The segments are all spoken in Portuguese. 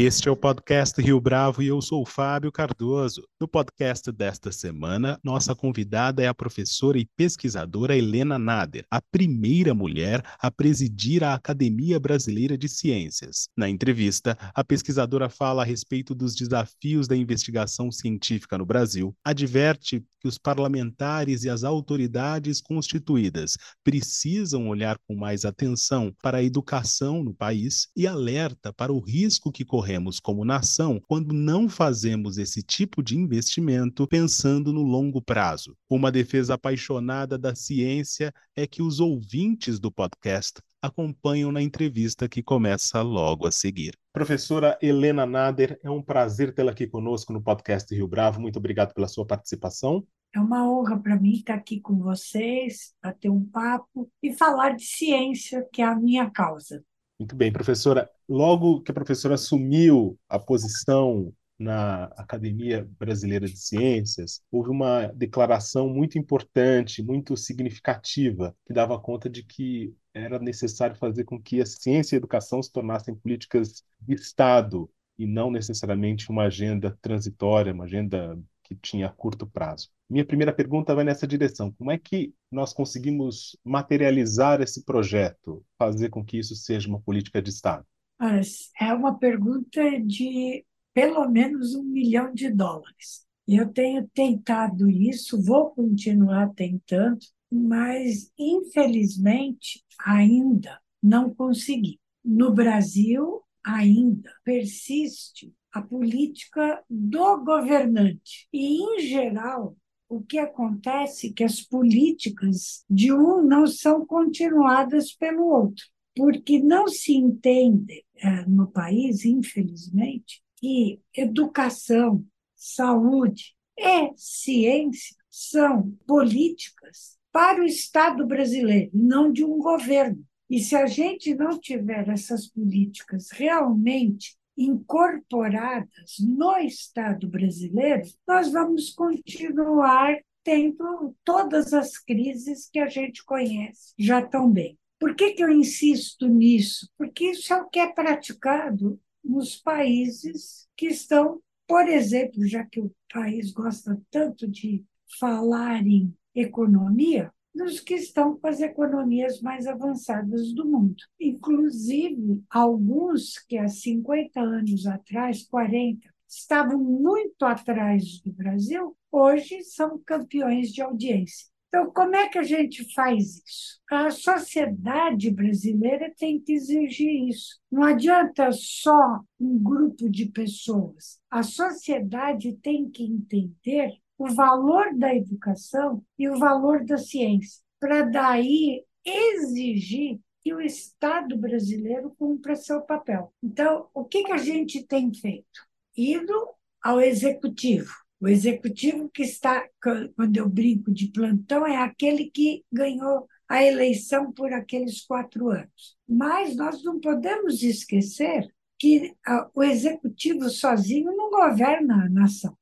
Este é o podcast Rio Bravo e eu sou o Fábio Cardoso. No podcast desta semana, nossa convidada é a professora e pesquisadora Helena Nader, a primeira mulher a presidir a Academia Brasileira de Ciências. Na entrevista, a pesquisadora fala a respeito dos desafios da investigação científica no Brasil, adverte que os parlamentares e as autoridades constituídas precisam olhar com mais atenção para a educação no país e alerta para o risco que corremos como nação quando não fazemos esse tipo de investimento pensando no longo prazo. Uma defesa apaixonada da ciência é que os ouvintes do podcast acompanham na entrevista que começa logo a seguir. Professora Helena Nader, é um prazer tê-la aqui conosco no podcast Rio Bravo. Muito obrigado pela sua participação. É uma honra para mim estar aqui com vocês, bater um papo e falar de ciência, que é a minha causa. Muito bem, professora. Logo que a professora assumiu a posição na Academia Brasileira de Ciências, houve uma declaração muito importante, muito significativa, que dava conta de que era necessário fazer com que a ciência e a educação se tornassem políticas de Estado e não necessariamente uma agenda transitória, uma agenda que tinha curto prazo. Minha primeira pergunta vai nessa direção. Como é que nós conseguimos materializar esse projeto, fazer com que isso seja uma política de Estado? É uma pergunta de pelo menos um milhão de dólares. Eu tenho tentado isso, vou continuar tentando, mas infelizmente ainda não consegui. No Brasil, ainda persiste a política do governante. E, em geral, o que acontece é que as políticas de um não são continuadas pelo outro, porque não se entende no país, infelizmente, que educação, saúde e ciência são políticas para o Estado brasileiro, não de um governo. E se a gente não tiver essas políticas realmente incorporadas no Estado brasileiro, nós vamos continuar tendo todas as crises que a gente conhece já tão bem. Por que, que eu insisto nisso? Porque isso é o que é praticado nos países que estão, por exemplo, já que o país gosta tanto de falar em economia, dos que estão com as economias mais avançadas do mundo. Inclusive, alguns que há 50 anos atrás, 40, estavam muito atrás do Brasil, hoje são campeões de audiência. Então, como é que a gente faz isso? A sociedade brasileira tem que exigir isso. Não adianta só um grupo de pessoas. A sociedade tem que entender o valor da educação e o valor da ciência, para daí exigir que o Estado brasileiro cumpra seu papel. Então, o que, que a gente tem feito? Ido ao executivo. O executivo que está, quando eu brinco de plantão, é aquele que ganhou a eleição por aqueles quatro anos. Mas nós não podemos esquecer que o executivo sozinho não governa a nação.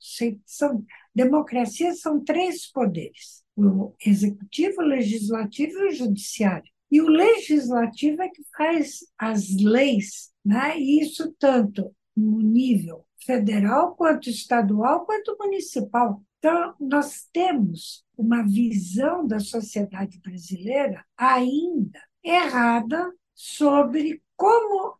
São, democracia são três poderes: o executivo, o legislativo e o judiciário. E o legislativo é que faz as leis, né? e isso tanto no nível federal, quanto estadual, quanto municipal. Então, nós temos uma visão da sociedade brasileira ainda errada sobre como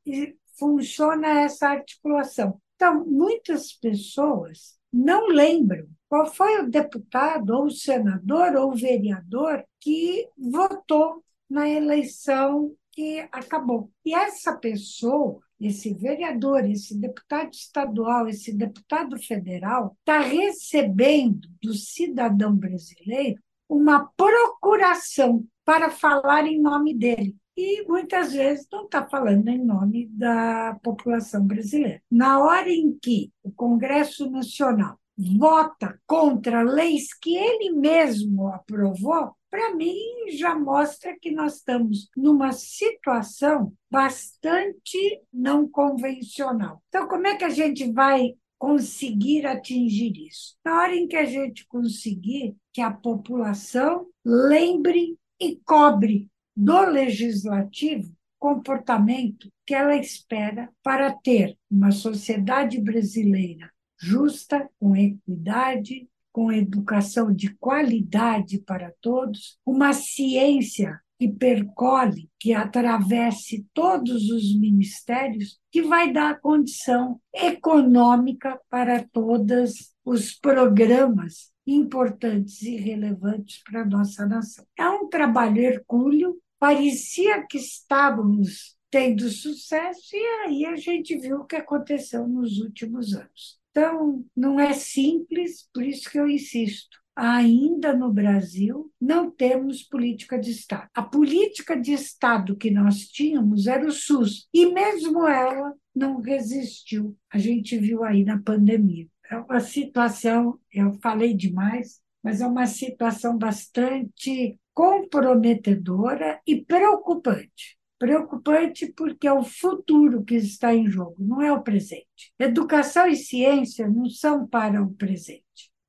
funciona essa articulação. Então, muitas pessoas não lembram qual foi o deputado, ou o senador, ou o vereador que votou na eleição que acabou. E essa pessoa, esse vereador, esse deputado estadual, esse deputado federal, está recebendo do cidadão brasileiro uma procuração para falar em nome dele e muitas vezes não está falando em nome da população brasileira. Na hora em que o Congresso Nacional vota contra leis que ele mesmo aprovou, para mim já mostra que nós estamos numa situação bastante não convencional. Então, como é que a gente vai conseguir atingir isso? Na hora em que a gente conseguir que a população lembre e cobre do legislativo comportamento que ela espera para ter uma sociedade brasileira justa, com equidade, com educação de qualidade para todos, uma ciência que percole, que atravesse todos os ministérios, que vai dar condição econômica para todos os programas importantes e relevantes para a nossa nação. É um trabalho hercúleo, parecia que estávamos tendo sucesso, e aí a gente viu o que aconteceu nos últimos anos. Então, não é simples, por isso que eu insisto ainda no Brasil, não temos política de Estado. A política de Estado que nós tínhamos era o SUS, e mesmo ela não resistiu. A gente viu aí na pandemia. É uma situação, eu falei demais, mas é uma situação bastante comprometedora e preocupante. Preocupante porque é o futuro que está em jogo, não é o presente. Educação e ciência não são para o presente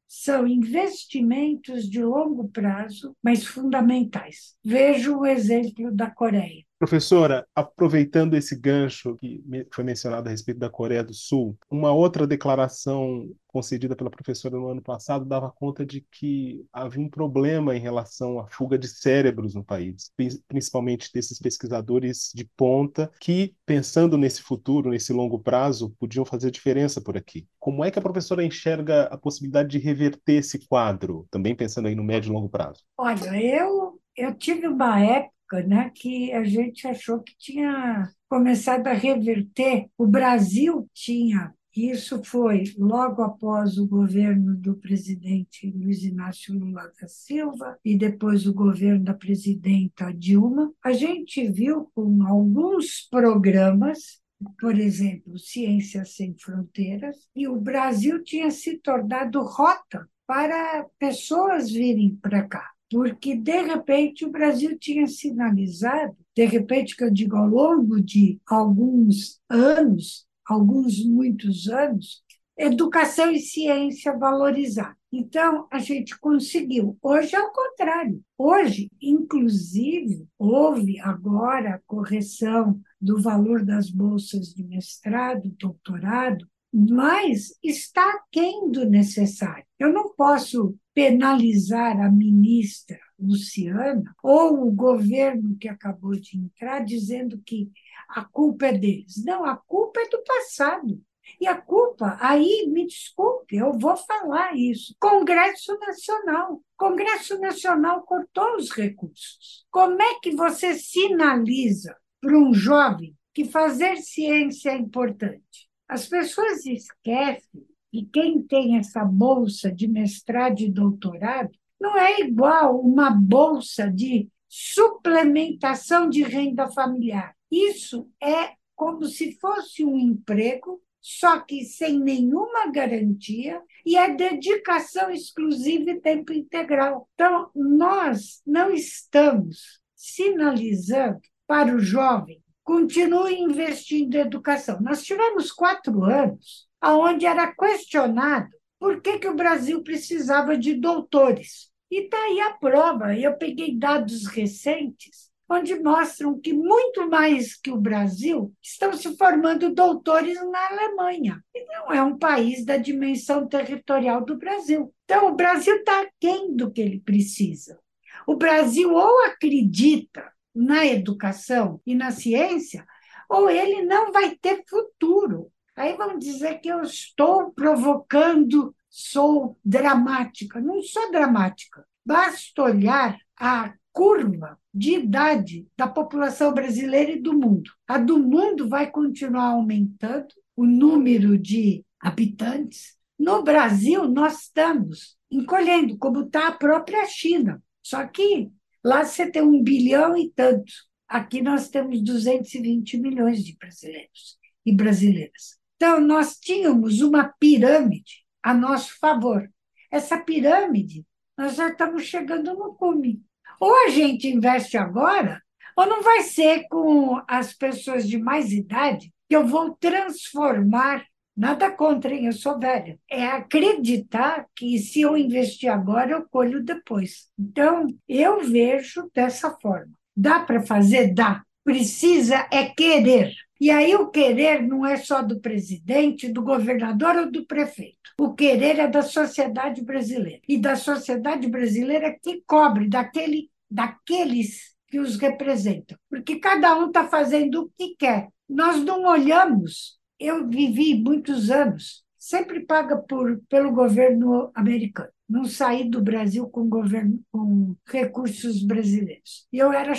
são investimentos de longo prazo, mas fundamentais. Vejo o exemplo da Coreia. Professora, aproveitando esse gancho que foi mencionado a respeito da Coreia do Sul, uma outra declaração concedida pela professora no ano passado dava conta de que havia um problema em relação à fuga de cérebros no país, principalmente desses pesquisadores de ponta que, pensando nesse futuro, nesse longo prazo, podiam fazer diferença por aqui. Como é que a professora enxerga a possibilidade de reverter esse quadro, também pensando aí no médio e longo prazo? Olha, eu, eu tive uma época época né, que a gente achou que tinha começado a reverter. O Brasil tinha, isso foi logo após o governo do presidente Luiz Inácio Lula da Silva e depois o governo da presidenta Dilma, a gente viu com alguns programas por exemplo, Ciências Sem Fronteiras, e o Brasil tinha se tornado rota para pessoas virem para cá porque, de repente, o Brasil tinha sinalizado, de repente, que eu digo ao longo de alguns anos, alguns muitos anos, educação e ciência valorizar. Então, a gente conseguiu. Hoje é o contrário. Hoje, inclusive, houve agora a correção do valor das bolsas de mestrado, doutorado, mas está aquém do necessário. Eu não posso penalizar a ministra Luciana ou o governo que acabou de entrar dizendo que a culpa é deles. Não, a culpa é do passado. E a culpa, aí, me desculpe, eu vou falar isso. Congresso Nacional. Congresso Nacional cortou os recursos. Como é que você sinaliza para um jovem que fazer ciência é importante? As pessoas esquecem que quem tem essa bolsa de mestrado e doutorado não é igual uma bolsa de suplementação de renda familiar. Isso é como se fosse um emprego, só que sem nenhuma garantia e é dedicação exclusiva e tempo integral. Então, nós não estamos sinalizando para o jovem continue investindo em educação. Nós tivemos quatro anos onde era questionado por que, que o Brasil precisava de doutores. E está aí a prova. Eu peguei dados recentes onde mostram que muito mais que o Brasil estão se formando doutores na Alemanha. E não é um país da dimensão territorial do Brasil. Então, o Brasil está aquém do que ele precisa. O Brasil ou acredita na educação e na ciência, ou ele não vai ter futuro. Aí vão dizer que eu estou provocando, sou dramática. Não sou dramática. Basta olhar a curva de idade da população brasileira e do mundo. A do mundo vai continuar aumentando, o número de habitantes. No Brasil, nós estamos encolhendo, como está a própria China. Só que Lá você tem um bilhão e tanto. Aqui nós temos 220 milhões de brasileiros e brasileiras. Então, nós tínhamos uma pirâmide a nosso favor. Essa pirâmide, nós já estamos chegando no cume. Ou a gente investe agora, ou não vai ser com as pessoas de mais idade que eu vou transformar Nada contra, hein? eu sou velha. É acreditar que se eu investir agora, eu colho depois. Então, eu vejo dessa forma. Dá para fazer? Dá. precisa é querer. E aí o querer não é só do presidente, do governador ou do prefeito. O querer é da sociedade brasileira. E da sociedade brasileira que cobre daquele, daqueles que os representam. Porque cada um está fazendo o que quer. Nós não olhamos. Eu vivi muitos anos, sempre paga por, pelo governo americano não saí do Brasil com governo com recursos brasileiros. E eu era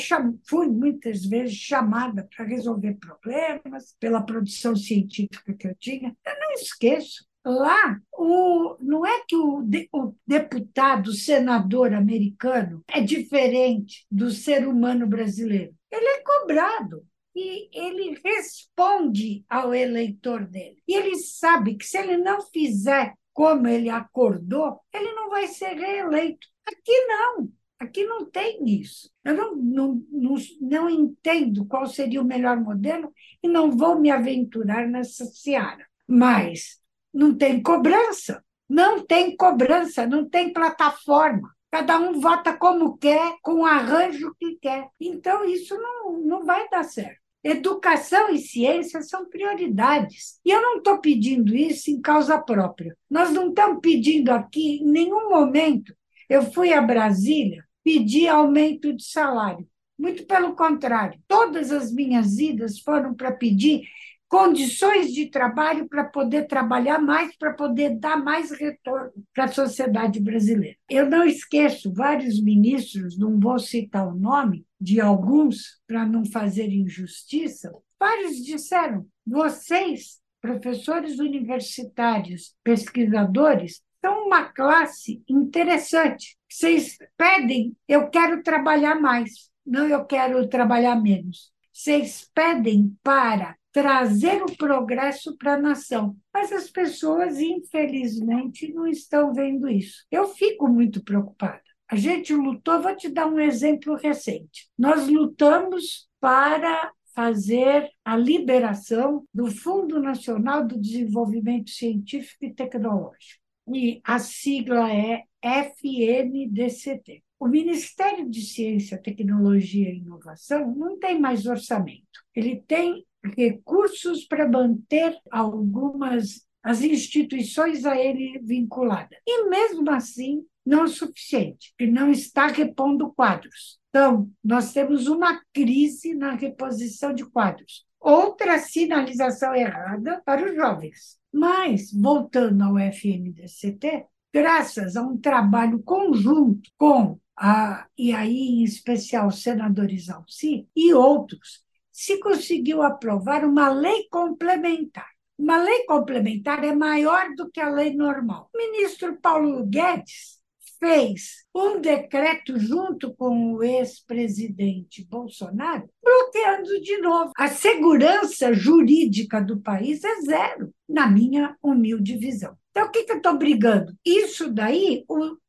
fui muitas vezes chamada para resolver problemas pela produção científica que eu tinha. Eu não esqueço. Lá, o, não é que o, o deputado, o senador americano é diferente do ser humano brasileiro. Ele é cobrado e ele responde ao eleitor dele. E ele sabe que se ele não fizer como ele acordou, ele não vai ser reeleito. Aqui não. Aqui não tem isso. Eu não, não, não, não entendo qual seria o melhor modelo e não vou me aventurar nessa seara. Mas não tem cobrança. Não tem cobrança, não tem plataforma. Cada um vota como quer, com o arranjo que quer. Então, isso não, não vai dar certo. Educação e ciência são prioridades. E eu não estou pedindo isso em causa própria. Nós não estamos pedindo aqui, em nenhum momento, eu fui a Brasília pedir aumento de salário. Muito pelo contrário, todas as minhas idas foram para pedir condições de trabalho para poder trabalhar mais, para poder dar mais retorno para a sociedade brasileira. Eu não esqueço vários ministros, não vou citar o nome de alguns para não fazer injustiça, vários disseram: vocês, professores universitários, pesquisadores, são uma classe interessante. Vocês pedem, eu quero trabalhar mais, não eu quero trabalhar menos. Vocês pedem para trazer o progresso para a nação. Mas as pessoas, infelizmente, não estão vendo isso. Eu fico muito preocupada. A gente lutou, vou te dar um exemplo recente. Nós lutamos para fazer a liberação do Fundo Nacional do Desenvolvimento Científico e Tecnológico. E a sigla é FNDCT. O Ministério de Ciência, Tecnologia e Inovação não tem mais orçamento. Ele tem recursos para manter algumas as instituições a ele vinculadas. E mesmo assim, não é suficiente, porque não está repondo quadros. Então, nós temos uma crise na reposição de quadros. Outra sinalização errada para os jovens. Mas, voltando ao FMDCT, graças a um trabalho conjunto com a, e aí em especial o senador Isalci e outros, se conseguiu aprovar uma lei complementar. Uma lei complementar é maior do que a lei normal. O ministro Paulo Guedes fez um decreto junto com o ex-presidente Bolsonaro, bloqueando de novo. A segurança jurídica do país é zero, na minha humilde visão. Então, o que, que eu estou brigando? Isso daí,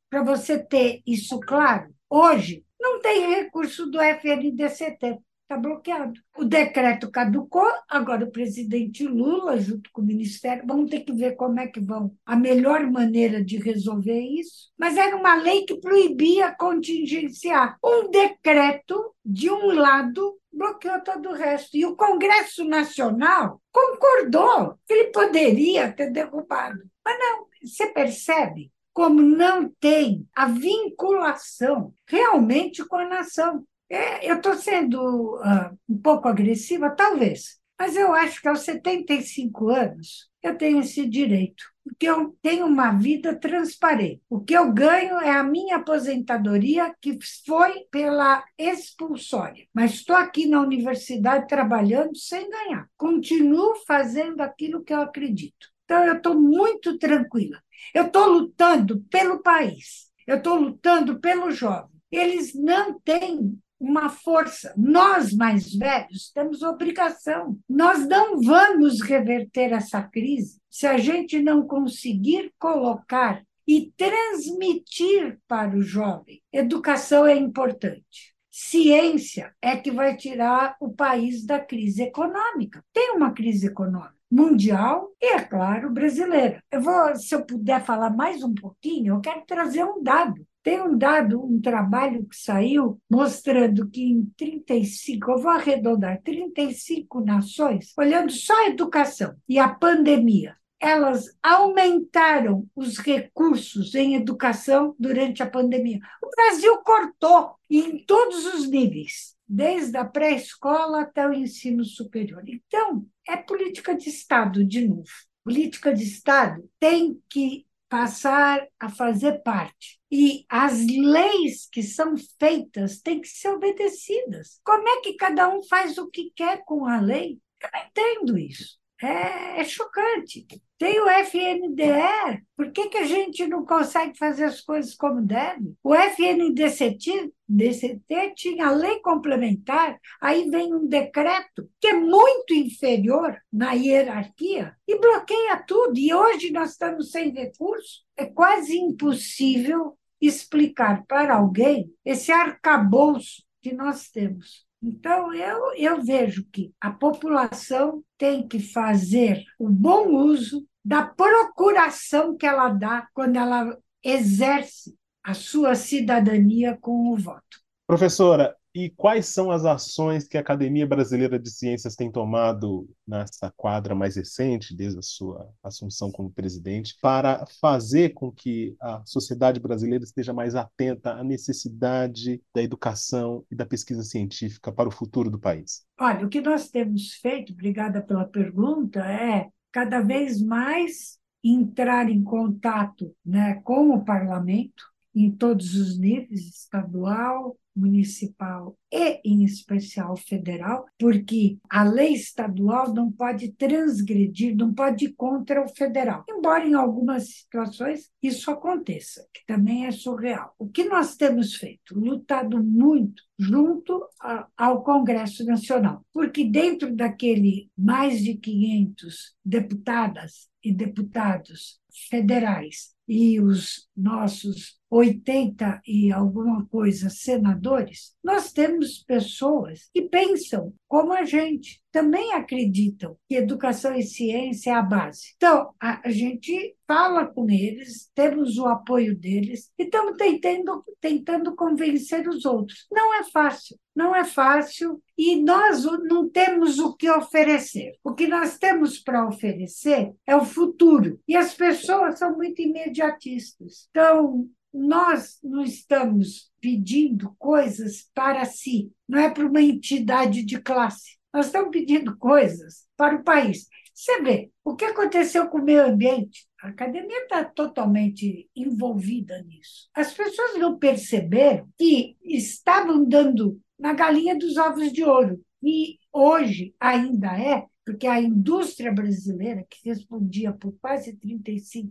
para você ter isso claro, hoje não tem recurso do FNDCT está bloqueado. O decreto caducou, agora o presidente Lula, junto com o Ministério, vão ter que ver como é que vão. A melhor maneira de resolver isso. Mas era uma lei que proibia contingenciar. Um decreto, de um lado, bloqueou todo o resto. E o Congresso Nacional concordou que ele poderia ter derrubado. Mas não, você percebe como não tem a vinculação realmente com a nação. É, eu estou sendo uh, um pouco agressiva, talvez, mas eu acho que aos 75 anos eu tenho esse direito, porque eu tenho uma vida transparente. O que eu ganho é a minha aposentadoria, que foi pela expulsória, mas estou aqui na universidade trabalhando sem ganhar. Continuo fazendo aquilo que eu acredito. Então, eu estou muito tranquila. Eu estou lutando pelo país, eu estou lutando pelo jovem. Eles não têm uma força. Nós, mais velhos, temos obrigação. Nós não vamos reverter essa crise se a gente não conseguir colocar e transmitir para o jovem. Educação é importante. Ciência é que vai tirar o país da crise econômica. Tem uma crise econômica mundial e, é claro, brasileira. Eu vou, se eu puder falar mais um pouquinho, eu quero trazer um dado Tem um dado, um trabalho que saiu mostrando que em 35, eu vou arredondar, 35 nações, olhando só a educação e a pandemia, elas aumentaram os recursos em educação durante a pandemia. O Brasil cortou em todos os níveis, desde a pré-escola até o ensino superior. Então, é política de Estado, de novo. Política de Estado tem que passar a fazer parte. E as leis que são feitas têm que ser obedecidas. Como é que cada um faz o que quer com a lei? Eu não entendo isso. É, é chocante. Tem o FNDE, por que, que a gente não consegue fazer as coisas como deve? O FNDCT DCT tinha lei complementar, aí vem um decreto que é muito inferior na hierarquia e bloqueia tudo. E hoje nós estamos sem recurso. É quase impossível explicar para alguém esse arcabouço que nós temos. Então, eu, eu vejo que a população tem que fazer o bom uso da procuração que ela dá quando ela exerce a sua cidadania com o voto. Professora, e quais são as ações que a Academia Brasileira de Ciências tem tomado nessa quadra mais recente, desde a sua assunção como presidente, para fazer com que a sociedade brasileira esteja mais atenta à necessidade da educação e da pesquisa científica para o futuro do país? Olha, o que nós temos feito, obrigada pela pergunta, é cada vez mais entrar em contato né, com o parlamento em todos os níveis, estadual, municipal e, em especial, federal, porque a lei estadual não pode transgredir, não pode ir contra o federal. Embora em algumas situações isso aconteça, que também é surreal. O que nós temos feito? Lutado muito junto a, ao Congresso Nacional, porque dentro daquele mais de 500 deputadas e deputados federais e os nossos 80 e alguma coisa senadores, nós temos pessoas que pensam como a gente, também acreditam que educação e ciência é a base. Então, a gente fala com eles, temos o apoio deles e estamos tentando, tentando convencer os outros. Não é fácil, não é fácil e nós não temos o que oferecer. O que nós temos para oferecer é o futuro. E as pessoas são muito imediatistas. Então, nós não estamos pedindo coisas para si, não é para uma entidade de classe. Nós estamos pedindo coisas para o país. Você vê, o que aconteceu com o meio ambiente? A academia está totalmente envolvida nisso. As pessoas não perceberam que estavam dando na galinha dos ovos de ouro. E hoje ainda é, porque a indústria brasileira, que respondia por quase 35%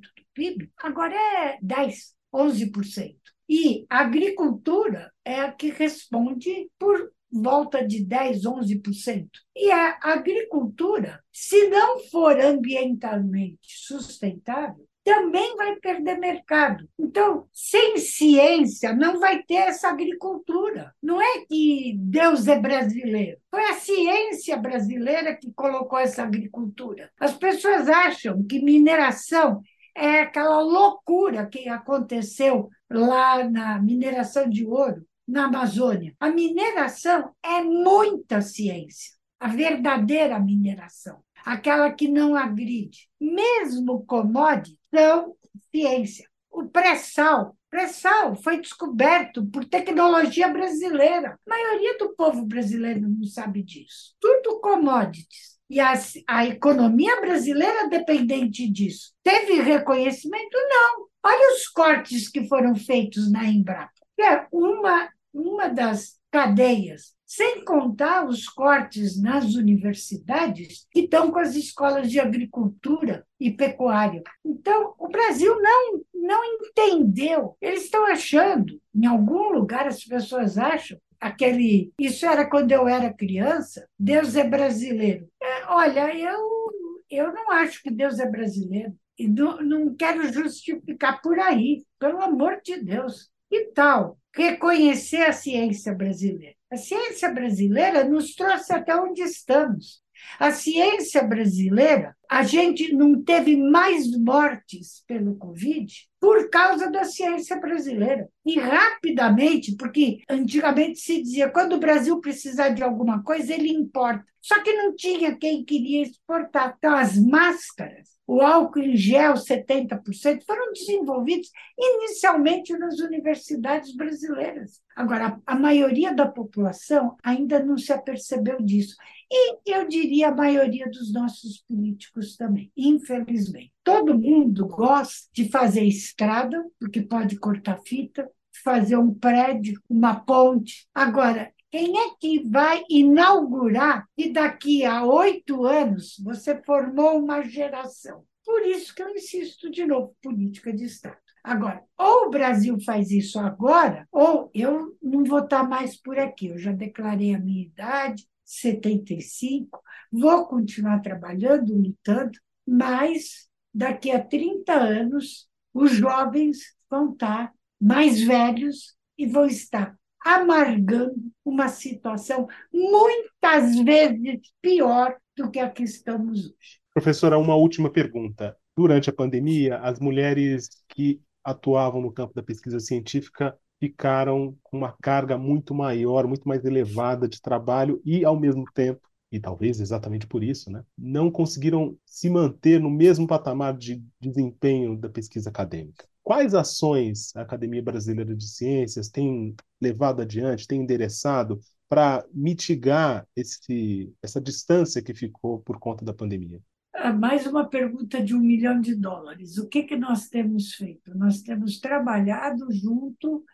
do PIB, agora é 10%, 11%. E a agricultura é a que responde por volta de 10, 11%. E a agricultura, se não for ambientalmente sustentável, também vai perder mercado. Então, sem ciência, não vai ter essa agricultura. Não é que Deus é brasileiro. Foi a ciência brasileira que colocou essa agricultura. As pessoas acham que mineração é aquela loucura que aconteceu lá na mineração de ouro na Amazônia. A mineração é muita ciência, a verdadeira mineração, aquela que não agride. Mesmo commodity são ciência. O pré-sal, pré-sal foi descoberto por tecnologia brasileira. A maioria do povo brasileiro não sabe disso. Tudo commodities. E a, a economia brasileira dependente disso. Teve reconhecimento? Não. Olha os cortes que foram feitos na Embrapa. É uma, uma das cadeias, sem contar os cortes nas universidades que estão com as escolas de agricultura e pecuária. Então, o Brasil não, não entendeu. Eles estão achando, em algum lugar as pessoas acham, aquele. Isso era quando eu era criança, Deus é brasileiro. É, olha, eu, eu não acho que Deus é brasileiro. E não, não quero justificar por aí, pelo amor de Deus. E tal, reconhecer a ciência brasileira. A ciência brasileira nos trouxe até onde estamos. A ciência brasileira, a gente não teve mais mortes pelo Covid por causa da ciência brasileira. E rapidamente, porque antigamente se dizia, quando o Brasil precisar de alguma coisa, ele importa. Só que não tinha quem queria exportar. Então, as máscaras, o álcool em gel, 70%, foram desenvolvidos inicialmente nas universidades brasileiras. Agora, a maioria da população ainda não se apercebeu disso. E eu diria a maioria dos nossos políticos também, infelizmente. Todo mundo gosta de fazer estrada, porque pode cortar fita, fazer um prédio, uma ponte. Agora, quem é que vai inaugurar e daqui a oito anos você formou uma geração? Por isso que eu insisto de novo, política de Estado. Agora, ou o Brasil faz isso agora, ou eu não vou estar mais por aqui. Eu já declarei a minha idade, 75, vou continuar trabalhando, lutando, mas daqui a 30 anos, os jovens vão estar mais velhos e vão estar amargando uma situação muitas vezes pior do que a que estamos hoje. Professora, uma última pergunta. Durante a pandemia, as mulheres que atuavam no campo da pesquisa científica ficaram com uma carga muito maior, muito mais elevada de trabalho e, ao mesmo tempo, e talvez exatamente por isso, né, não conseguiram se manter no mesmo patamar de desempenho da pesquisa acadêmica. Quais ações a Academia Brasileira de Ciências tem levado adiante, tem endereçado para mitigar esse, essa distância que ficou por conta da pandemia? Ah, mais uma pergunta de um milhão de dólares. O que, que nós temos feito? Nós temos trabalhado junto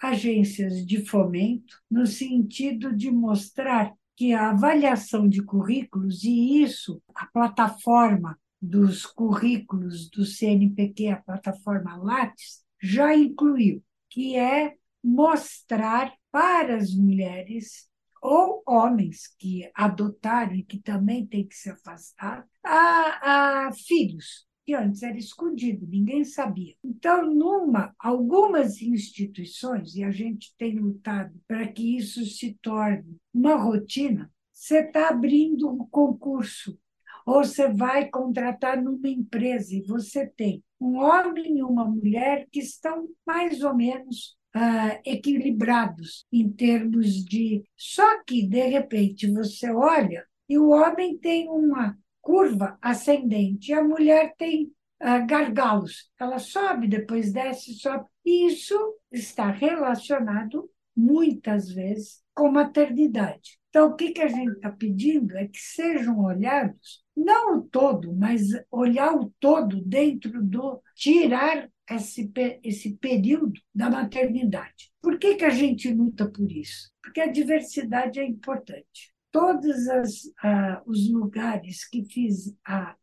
agências de fomento, no sentido de mostrar que a avaliação de currículos, e isso, a plataforma dos currículos do CNPq, a plataforma Lattes, já incluiu, que é mostrar para as mulheres ou homens que adotaram e que também têm que se afastar, a, a filhos, que antes era escondido, ninguém sabia. Então, numa algumas instituições, e a gente tem lutado para que isso se torne uma rotina, você está abrindo um concurso, ou você vai contratar numa empresa e você tem um homem e uma mulher que estão mais ou menos uh, equilibrados em termos de. Só que, de repente, você olha e o homem tem uma curva ascendente, a mulher tem uh, gargalos. Ela sobe, depois desce, sobe. Isso está relacionado, muitas vezes, com maternidade. Então, o que, que a gente está pedindo é que sejam olhados, não o todo, mas olhar o todo dentro do tirar esse, esse período da maternidade. Por que, que a gente luta por isso? Porque a diversidade é importante todos as, uh, os lugares que fiz,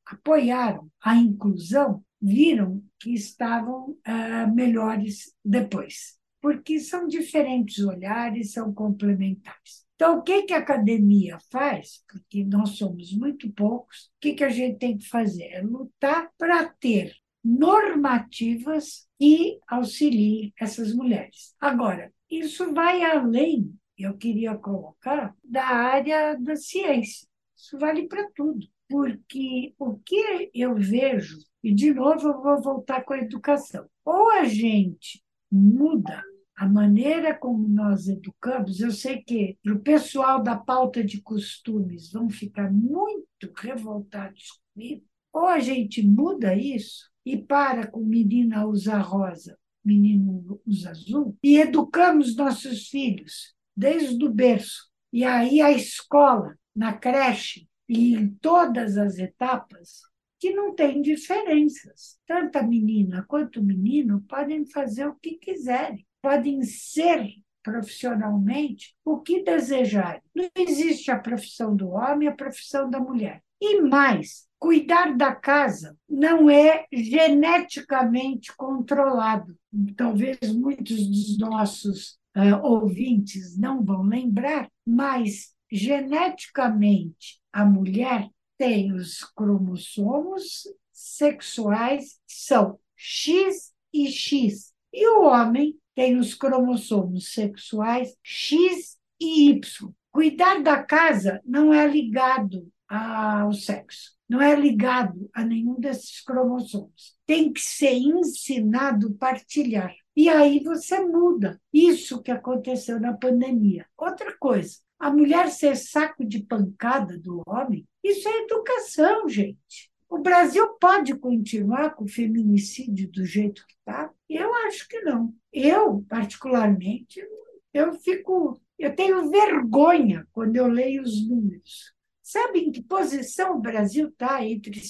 apoiaram a inclusão viram que estavam uh, melhores depois, porque são diferentes olhares, são complementares. Então, o que, que a academia faz? Porque nós somos muito poucos, o que, que a gente tem que fazer? É lutar para ter normativas que auxiliem essas mulheres. Agora, isso vai além eu queria colocar da área da ciência. Isso vale para tudo, porque o que eu vejo, e de novo eu vou voltar com a educação, ou a gente muda a maneira como nós educamos, eu sei que para o pessoal da pauta de costumes vão ficar muito revoltados comigo, ou a gente muda isso e para com menina usar rosa, menino usa azul, e educamos nossos filhos desde o berço. E aí a escola, na creche e em todas as etapas, que não tem diferenças. Tanto a menina quanto o menino podem fazer o que quiserem, podem ser profissionalmente o que desejarem. Não existe a profissão do homem e a profissão da mulher. E mais, cuidar da casa não é geneticamente controlado. Talvez muitos dos nossos uh, ouvintes não vão lembrar, mas geneticamente a mulher tem os cromossomos sexuais, são X e X, e o homem tem os cromossomos sexuais X e Y. Cuidar da casa não é ligado ao sexo. Não é ligado a nenhum desses cromossomos. Tem que ser ensinado partilhar. E aí você muda. Isso que aconteceu na pandemia. Outra coisa, a mulher ser saco de pancada do homem, isso é educação, gente. O Brasil pode continuar com o feminicídio do jeito que está? Eu acho que não. Eu, particularmente, eu fico, eu tenho vergonha quando eu leio os números. Sabe em que posição o Brasil está entre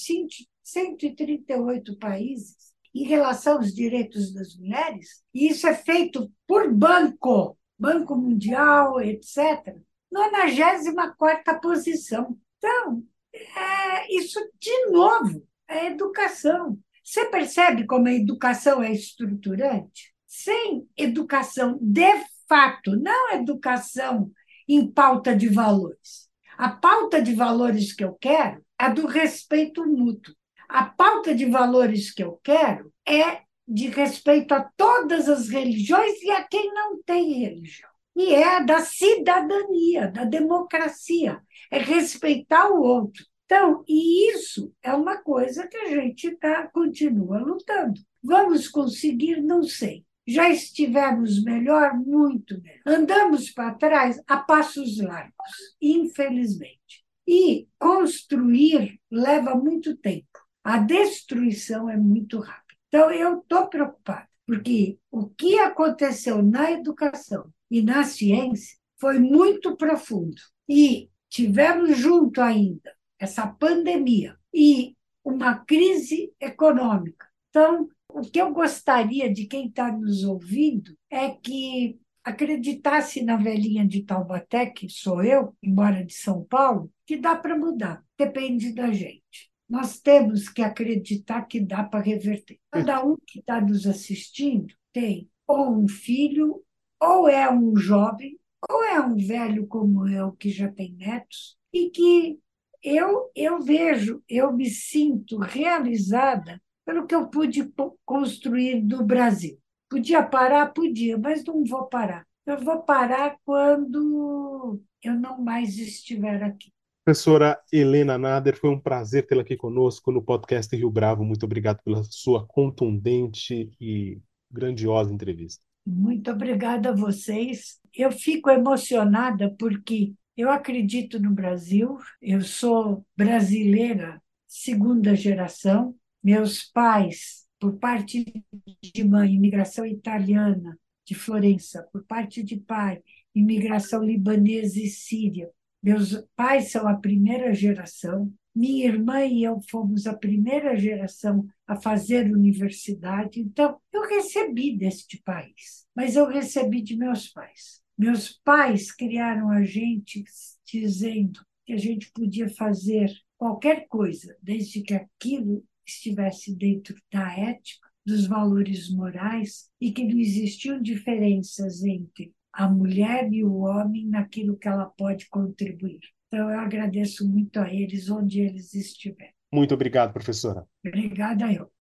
138 países em relação aos direitos das mulheres? E isso é feito por banco, Banco Mundial, etc. 94 posição. Então, é, isso, de novo, é educação. Você percebe como a educação é estruturante? Sem educação de fato, não educação em pauta de valores. A pauta de valores que eu quero é do respeito mútuo. A pauta de valores que eu quero é de respeito a todas as religiões e a quem não tem religião. E é da cidadania, da democracia, é respeitar o outro. Então, e isso é uma coisa que a gente tá, continua lutando. Vamos conseguir? Não sei. Já estivemos melhor? Muito melhor. Andamos para trás a passos largos, infelizmente. E construir leva muito tempo. A destruição é muito rápida. Então, eu estou preocupada, porque o que aconteceu na educação e na ciência foi muito profundo. E tivemos junto ainda essa pandemia e uma crise econômica. Então, o que eu gostaria de quem está nos ouvindo é que acreditasse na velhinha de Taubaté, que sou eu, embora de São Paulo, que dá para mudar, depende da gente. Nós temos que acreditar que dá para reverter. Cada um que está nos assistindo tem ou um filho, ou é um jovem, ou é um velho como eu, que já tem netos, e que eu, eu vejo, eu me sinto realizada pelo que eu pude construir do Brasil. Podia parar? Podia, mas não vou parar. Eu vou parar quando eu não mais estiver aqui. Professora Helena Nader, foi um prazer tê-la aqui conosco no podcast Rio Bravo. Muito obrigado pela sua contundente e grandiosa entrevista. Muito obrigada a vocês. Eu fico emocionada porque eu acredito no Brasil, eu sou brasileira segunda geração, meus pais, por parte de mãe, imigração italiana de Florença, por parte de pai, imigração libanesa e síria. Meus pais são a primeira geração. Minha irmã e eu fomos a primeira geração a fazer universidade. Então, eu recebi deste país, mas eu recebi de meus pais. Meus pais criaram a gente dizendo que a gente podia fazer qualquer coisa, desde que aquilo estivesse dentro da ética, dos valores morais e que não existiam diferenças entre a mulher e o homem naquilo que ela pode contribuir. Então, eu agradeço muito a eles onde eles estiverem. Muito obrigado, professora. Obrigada eu.